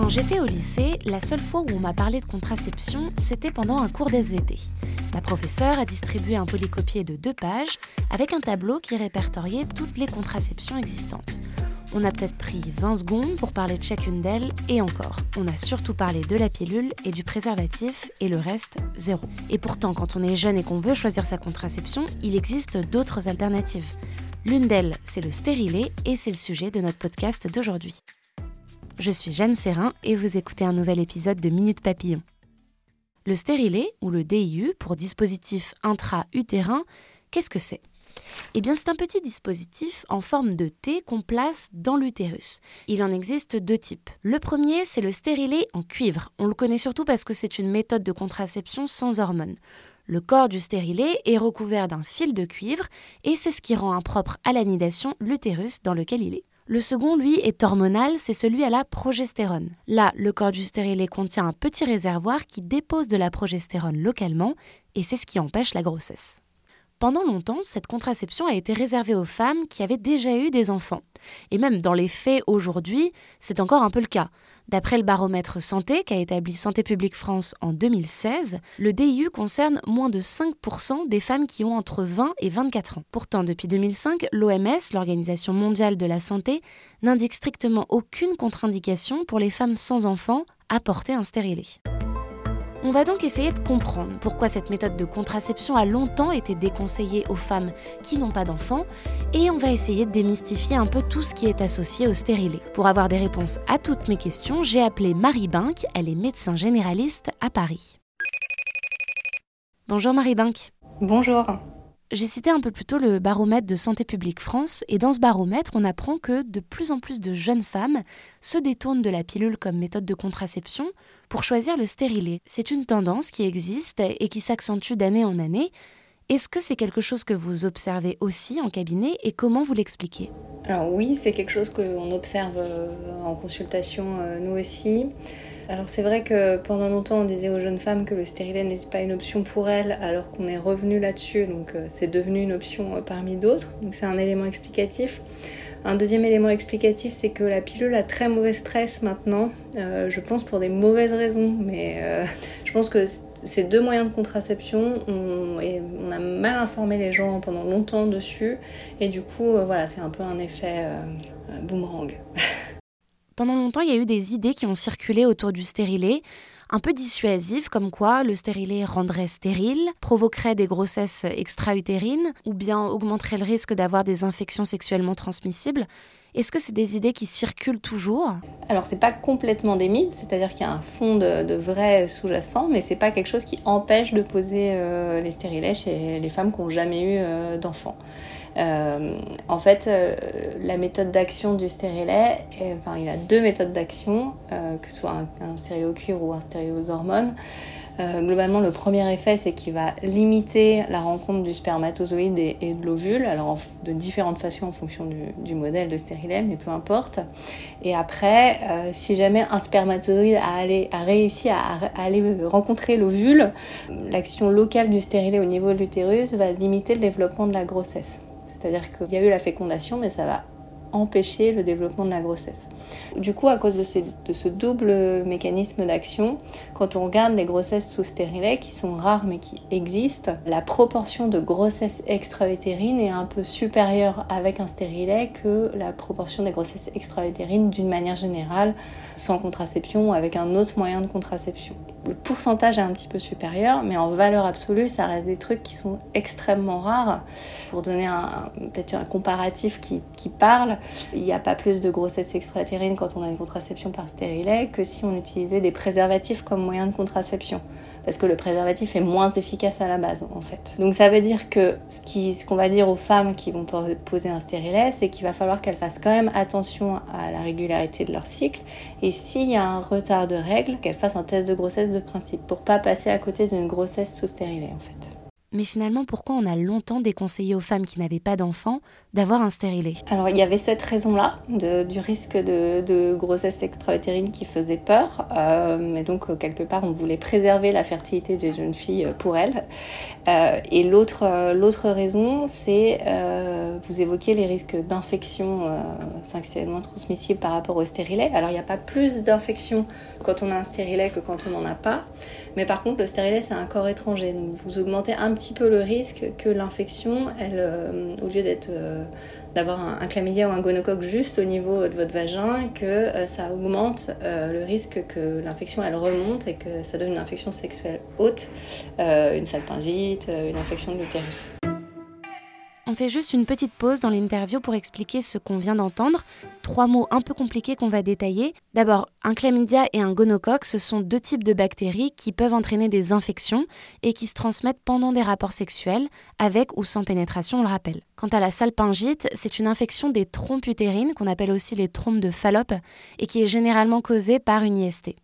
Quand j'étais au lycée, la seule fois où on m'a parlé de contraception, c'était pendant un cours d'SVT. Ma professeure a distribué un polycopier de deux pages avec un tableau qui répertoriait toutes les contraceptions existantes. On a peut-être pris 20 secondes pour parler de chacune d'elles et encore. On a surtout parlé de la pilule et du préservatif et le reste, zéro. Et pourtant, quand on est jeune et qu'on veut choisir sa contraception, il existe d'autres alternatives. L'une d'elles, c'est le stérilet et c'est le sujet de notre podcast d'aujourd'hui. Je suis Jeanne Serrin et vous écoutez un nouvel épisode de Minute Papillon. Le stérilet, ou le DIU pour dispositif intra-utérin, qu'est-ce que c'est? Eh bien, c'est un petit dispositif en forme de T qu'on place dans l'utérus. Il en existe deux types. Le premier, c'est le stérilet en cuivre. On le connaît surtout parce que c'est une méthode de contraception sans hormones. Le corps du stérilet est recouvert d'un fil de cuivre et c'est ce qui rend impropre à l'anidation l'utérus dans lequel il est. Le second, lui, est hormonal, c'est celui à la progestérone. Là, le corps du stérilet contient un petit réservoir qui dépose de la progestérone localement, et c'est ce qui empêche la grossesse. Pendant longtemps, cette contraception a été réservée aux femmes qui avaient déjà eu des enfants. Et même dans les faits aujourd'hui, c'est encore un peu le cas. D'après le baromètre santé qu'a établi Santé publique France en 2016, le DIU concerne moins de 5% des femmes qui ont entre 20 et 24 ans. Pourtant, depuis 2005, l'OMS, l'Organisation mondiale de la santé, n'indique strictement aucune contre-indication pour les femmes sans enfants à porter un stérilet. On va donc essayer de comprendre pourquoi cette méthode de contraception a longtemps été déconseillée aux femmes qui n'ont pas d'enfants et on va essayer de démystifier un peu tout ce qui est associé au stérilet. Pour avoir des réponses à toutes mes questions, j'ai appelé Marie Binck, elle est médecin généraliste à Paris. Bonjour Marie Binck. Bonjour. J'ai cité un peu plus tôt le baromètre de Santé publique France, et dans ce baromètre, on apprend que de plus en plus de jeunes femmes se détournent de la pilule comme méthode de contraception pour choisir le stérilet. C'est une tendance qui existe et qui s'accentue d'année en année. Est-ce que c'est quelque chose que vous observez aussi en cabinet et comment vous l'expliquez? Alors oui, c'est quelque chose qu'on observe euh, en consultation euh, nous aussi. Alors c'est vrai que pendant longtemps on disait aux jeunes femmes que le stérilet n'était pas une option pour elles alors qu'on est revenu là-dessus, donc euh, c'est devenu une option euh, parmi d'autres, donc c'est un élément explicatif. Un deuxième élément explicatif, c'est que la pilule a très mauvaise presse maintenant, euh, je pense pour des mauvaises raisons, mais je pense que ces deux moyens de contraception, on, on, a mal informé les gens pendant longtemps dessus, et du coup, voilà, c'est un peu un effet boomerang. Pendant longtemps, il y a eu des idées qui ont circulé autour du stérilet, un peu dissuasives, comme quoi le stérilet rendrait stérile, provoquerait des grossesses extra-utérines, ou bien augmenterait le risque d'avoir des infections sexuellement transmissibles. Est-ce que c'est des idées qui circulent toujours? Alors c'est pas complètement des mythes, c'est-à-dire qu'il y a un fond de, vrai sous-jacent, mais c'est pas quelque chose qui empêche de poser euh, les stérilets chez les femmes qui n'ont jamais eu euh, d'enfants. Euh, en fait, euh, la méthode d'action du stérilet, enfin, il a deux méthodes d'action, euh, que ce soit un, un stéréo ou un stéréo aux globalement, le premier effet, c'est qu'il va limiter la rencontre du spermatozoïde et, de l'ovule, alors de différentes façons en fonction du, modèle de stérilet, mais peu importe. Et après, si jamais un spermatozoïde a, a réussi à, à aller rencontrer l'ovule, l'action locale du stérilet au niveau de l'utérus va limiter le développement de la grossesse. C'est-à-dire qu'il y a eu la fécondation, mais ça va empêcher le développement de la grossesse. Du coup, à cause de, ce double mécanisme d'action, quand on regarde les grossesses sous stérilet, qui sont rares mais qui existent, la proportion de grossesses extra-utérines est un peu supérieure avec un stérilet que la proportion des grossesses extra-utérines d'une manière générale, sans contraception ou avec un autre moyen de contraception. Le pourcentage est un petit peu supérieur, mais en valeur absolue, ça reste des trucs qui sont extrêmement rares. Pour donner peut-être un comparatif qui, qui parle, il n'y a pas plus de grossesse extra-utérine quand on a une contraception par stérilet que si on utilisait des préservatifs comme moyen de contraception parce que le préservatif est moins efficace à la base en fait. Donc ça veut dire que ce qu'on va dire aux femmes qui vont poser un stérilet, c'est qu'il va falloir qu'elles fassent quand même attention à la régularité de leur cycle et s'il y a un retard de règles, qu'elles fassent un test de grossesse de principe pour pas passer à côté d'une grossesse sous stérilet en fait. Mais finalement, pourquoi on a longtemps déconseillé aux femmes qui n'avaient pas d'enfants d'avoir un stérilet? Alors, il y avait cette raison-là, du risque de, grossesse extra-utérine qui faisait peur. Euh, mais donc, euh, quelque part, on voulait préserver la fertilité des jeunes filles euh, pour elles. Euh, et l'autre, raison, c'est, vous évoquiez les risques d'infection sexuellement transmissibles par rapport au stérilet. Alors, il n'y a pas plus d'infection quand on a un stérilet que quand on n'en a pas. Mais par contre, le stérilet, c'est un corps étranger. Donc, vous augmentez un petit peu le risque que l'infection, euh, au lieu d'être euh, d'avoir un, chlamydia ou un gonocoque juste au niveau de votre vagin, que euh, ça augmente le risque que l'infection elle remonte et que ça donne une infection sexuelle haute, une salpingite, une infection de l'utérus. On fait juste une petite pause dans l'interview pour expliquer ce qu'on vient d'entendre. Trois mots un peu compliqués qu'on va détailler. D'abord, un chlamydia et un gonocoque, ce sont deux types de bactéries qui peuvent entraîner des infections et qui se transmettent pendant des rapports sexuels, avec ou sans pénétration, on le rappelle. Quant à la salpingite, c'est une infection des trompes utérines, qu'on appelle aussi les trompes de Fallope, et qui est généralement causée par une IST.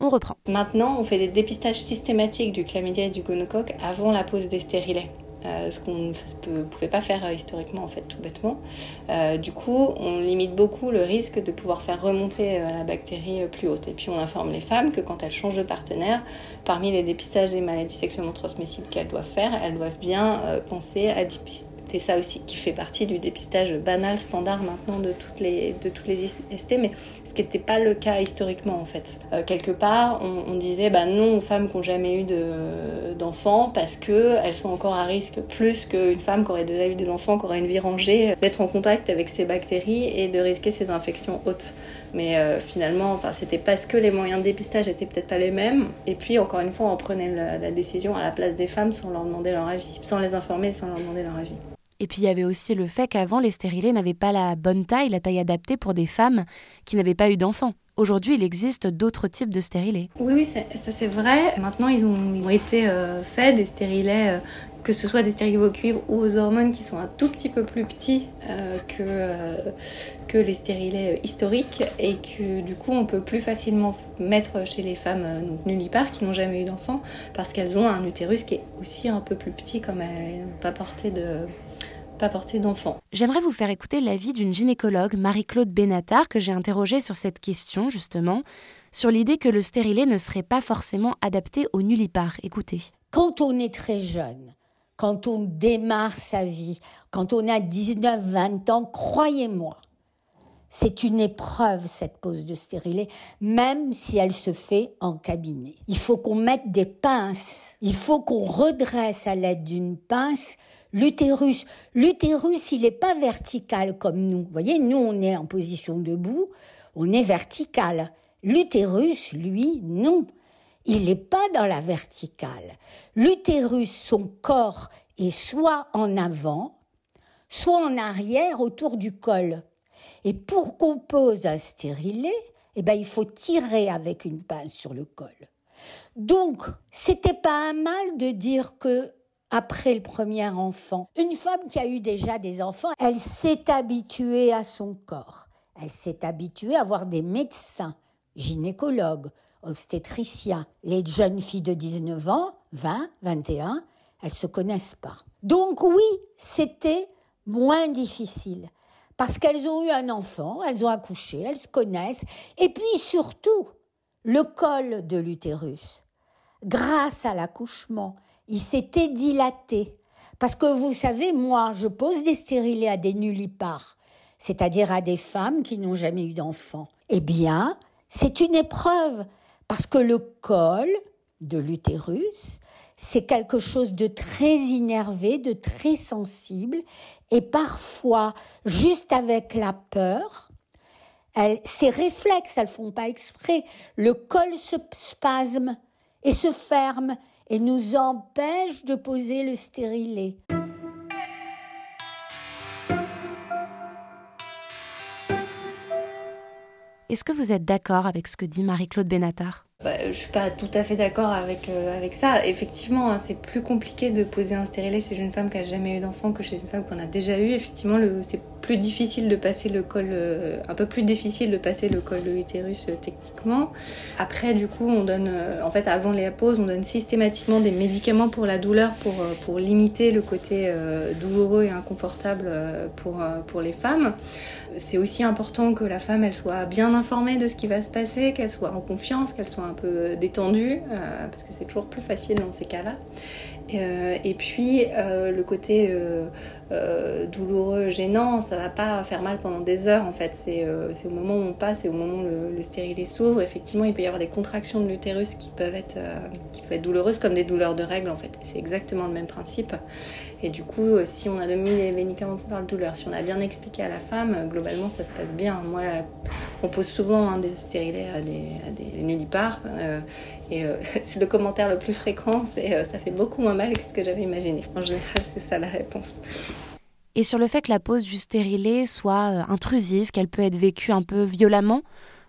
On reprend. Maintenant, on fait des dépistages systématiques du chlamydia et du gonocoque avant la pose des stérilets. Euh, ce qu'on ne pouvait pas faire euh, historiquement en fait tout bêtement. Euh, du coup, on limite beaucoup le risque de pouvoir faire remonter la bactérie plus haute. Et puis on informe les femmes que quand elles changent de partenaire, parmi les dépistages des maladies sexuellement transmissibles qu'elles doivent faire, elles doivent bien penser à dépister c'est ça aussi qui fait partie du dépistage banal, standard maintenant de toutes les, de toutes les ST, mais ce qui n'était pas le cas historiquement en fait. Euh, quelque part, on, disait bah, non aux femmes qui n'ont jamais eu d'enfants parce qu'elles sont encore à risque plus qu'une femme qui aurait déjà eu des enfants, qui aurait une vie rangée, d'être en contact avec ces bactéries et de risquer ces infections hautes. Mais euh, finalement, enfin, c'était parce que les moyens de dépistage étaient peut-être pas les mêmes. Et puis, encore une fois, on prenait la, la décision à la place des femmes sans leur demander leur avis, sans les informer, sans leur demander leur avis. Et puis il y avait aussi le fait qu'avant, les stérilés n'avaient pas la bonne taille, la taille adaptée pour des femmes qui n'avaient pas eu d'enfants. Aujourd'hui, il existe d'autres types de stérilés. Oui, oui, ça c'est vrai. Maintenant, ils ont, été euh, faits des stérilets, euh, que ce soit des stérilets au cuivre ou aux hormones qui sont un tout petit peu plus petits euh, que, que les stérilets historiques et que du coup, on peut plus facilement mettre chez les femmes nullipares qui n'ont jamais eu d'enfants parce qu'elles ont un utérus qui est aussi un peu plus petit comme elles n'ont pas porté de porter. J'aimerais vous faire écouter l'avis d'une gynécologue, Marie-Claude Benatar, que j'ai interrogée sur cette question, justement, sur l'idée que le stérilet ne serait pas forcément adapté au nullipare. Écoutez. Quand on est très jeune, quand on démarre sa vie, quand on a 19-20 ans, croyez-moi, c'est une épreuve, cette pose de stérilet, même si elle se fait en cabinet. Il faut qu'on mette des pinces. Il faut qu'on redresse à l'aide d'une pince l'utérus. L'utérus, il n'est pas vertical comme nous. Vous voyez, nous, on est en position debout, on est vertical. L'utérus, lui, non. Il n'est pas dans la verticale. L'utérus, son corps est soit en avant, soit en arrière autour du col. Et pour qu'on pose un stérilet, eh ben, il faut tirer avec une pince sur le col. Donc, c'était pas un mal de dire que après le premier enfant, une femme qui a eu déjà des enfants, elle s'est habituée à son corps. Elle s'est habituée à voir des médecins, gynécologues, obstétriciens. Les jeunes filles de 19 ans, 20, 21, elles se connaissent pas. Donc oui, c'était moins difficile parce qu'elles ont eu un enfant, elles ont accouché, elles se connaissent, et puis surtout, le col de l'utérus, grâce à l'accouchement, il s'était dilaté. Parce que vous savez, moi, je pose des stérilés à des nullipares, c'est-à-dire à des femmes qui n'ont jamais eu d'enfant. Eh bien, c'est une épreuve, parce que le col de l'utérus, c'est quelque chose de très innervé, de très sensible, et parfois, juste avec la peur, elle, ces réflexes, elles font pas exprès, le col se spasme et se ferme et nous empêche de poser le stérilet. Est-ce que vous êtes d'accord avec ce que dit Marie-Claude Benatar bah, je suis pas tout à fait d'accord avec, euh, avec ça. Effectivement, hein, c'est plus compliqué de poser un stérilet chez une femme qui a jamais eu d'enfant que chez une femme qu'on a déjà eu. Effectivement, c'est plus difficile de passer le col, euh, un peu plus difficile de passer le col de l'utérus euh, techniquement. Après, du coup, on donne, en fait, avant les pause, on donne systématiquement des médicaments pour la douleur, pour, pour limiter le côté douloureux et inconfortable pour, pour les femmes. C'est aussi important que la femme, elle soit bien informée de ce qui va se passer, qu'elle soit en confiance, qu'elle soit un peu détendue, euh, parce que c'est toujours plus facile dans ces cas-là. Euh, et puis euh, le côté douloureux, gênant, ça va pas faire mal pendant des heures en fait. C'est au moment où on passe et au moment où le, le stérilet s'ouvre. Effectivement, il peut y avoir des contractions de l'utérus qui peuvent être qui peuvent être douloureuses comme des douleurs de règles en fait. C'est exactement le même principe. Et du coup, si on a mis les médicaments pour la douleur, si on a bien expliqué à la femme, globalement ça se passe bien. Moi, on pose souvent hein, des stérilets à des, à nullipares. et c'est le commentaire le plus fréquent, c'est ça fait beaucoup moins mal que ce que j'avais imaginé. En général, c'est ça la réponse. Et sur le fait que la pose du stérilet soit euh, intrusive, qu'elle peut être vécue un peu violemment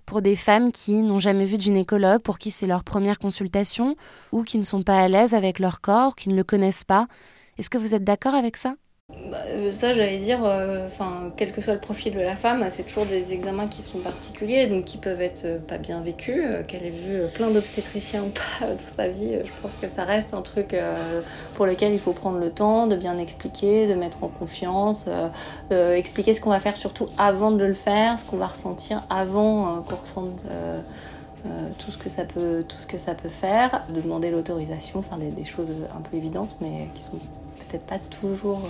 pour des femmes qui n'ont jamais vu de gynécologue, pour qui c'est leur première consultation, ou qui ne sont pas à l'aise avec leur corps, qui ne le connaissent pas. Est-ce que vous êtes d'accord avec ça? Bah, euh, ça, j'allais dire, euh, quel que soit le profil de la femme, c'est toujours des examens qui sont particuliers, donc qui peuvent être euh, pas bien vécus. Qu'elle ait vu plein d'obstétriciens ou pas dans sa vie, je pense que ça reste un truc pour lequel il faut prendre le temps de bien expliquer, de mettre en confiance, expliquer ce qu'on va faire surtout avant de le faire, ce qu'on va ressentir avant qu'on ressente. tout ce que ça peut tout ce que ça peut faire de demander l'autorisation des, choses un peu évidentes mais qui sont peut-être pas toujours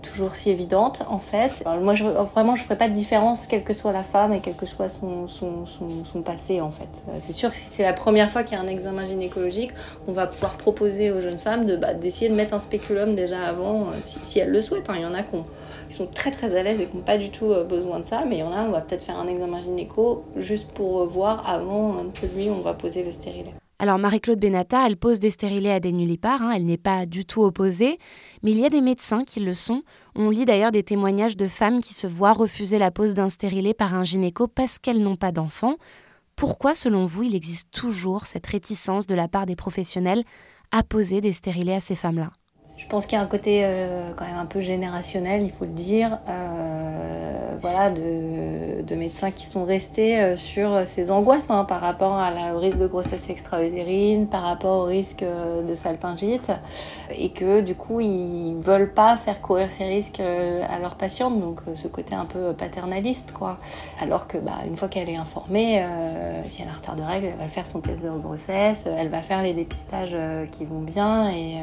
toujours si évidente en fait. moi vraiment je ferais pas de différence quelle que soit la femme et quel que soit son, son, son, passé en fait. Euh, c'est sûr que si c'est la première fois qu'il y a un examen gynécologique, on va pouvoir proposer aux jeunes femmes de, bah, d'essayer de mettre un spéculum déjà avant euh, si, si elles le souhaitent. Hein. Il y en a qui, sont très très à l'aise et qui n'ont pas du tout euh, besoin de ça, mais il y en a on va peut-être faire un examen gynéco juste pour voir avant que lui on va poser le stérilet. Alors Marie-Claude Benata, elle pose des stérilés à des nullipares, hein, elle n'est pas du tout opposée, mais il y a des médecins qui le sont. On lit d'ailleurs des témoignages de femmes qui se voient refuser la pose d'un stérilet par un gynéco parce qu'elles n'ont pas d'enfants. Pourquoi, selon vous, il existe toujours cette réticence de la part des professionnels à poser des stérilés à ces femmes-là? Je pense qu'il y a un côté euh, quand même un peu générationnel, il faut le dire, euh, voilà, de, de, médecins qui sont restés euh, sur ces angoisses hein, par rapport à au risque de grossesse extra-utérine, par rapport au risque euh, de salpingite, et que du coup ils veulent pas faire courir ces risques à leurs patientes, donc ce côté un peu paternaliste, quoi. Alors que bah, une fois qu'elle est informée, si elle a un retard de règles, elle va faire son test de grossesse, elle va faire les dépistages qui vont bien, et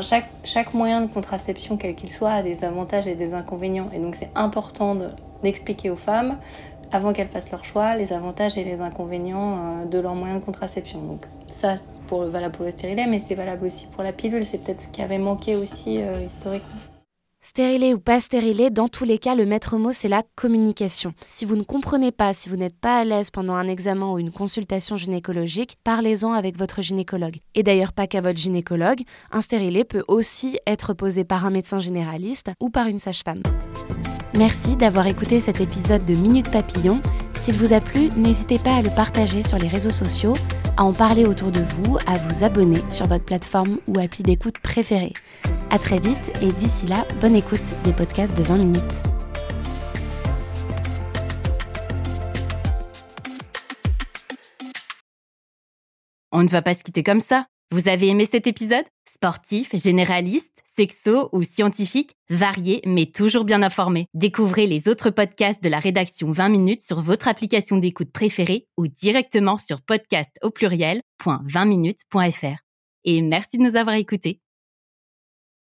chaque chaque moyen de contraception, quel qu'il soit, a des avantages et des inconvénients. Et donc c'est important d'expliquer aux femmes, avant qu'elles fassent leur choix, les avantages et les inconvénients euh, de leur moyen de contraception. Donc ça, c'est pour, valable pour le stérilet, mais c'est valable aussi pour la pilule. C'est peut-être ce qui avait manqué aussi euh, historiquement. Stérilé ou pas stérilé, dans tous les cas, le maître mot, c'est la communication. Si vous ne comprenez pas, si vous n'êtes pas à l'aise pendant un examen ou une consultation gynécologique, parlez-en avec votre gynécologue. Et d'ailleurs, pas qu'à votre gynécologue, un stérilet peut aussi être posé par un médecin généraliste ou par une sage-femme. Merci d'avoir écouté cet épisode de Minute Papillon. S'il vous a plu, n'hésitez pas à le partager sur les réseaux sociaux, à en parler autour de vous, à vous abonner sur votre plateforme ou appli d'écoute préférée. À très vite et d'ici là, bonne écoute des podcasts de 20 minutes. On ne va pas se quitter comme ça. Vous avez aimé cet épisode? Sportif, généraliste, sexo ou scientifique, varié mais toujours bien informé. Découvrez les autres podcasts de la rédaction 20 minutes sur votre application d'écoute préférée ou directement sur podcast au pluriel.20minutes.fr. Et merci de nous avoir écoutés.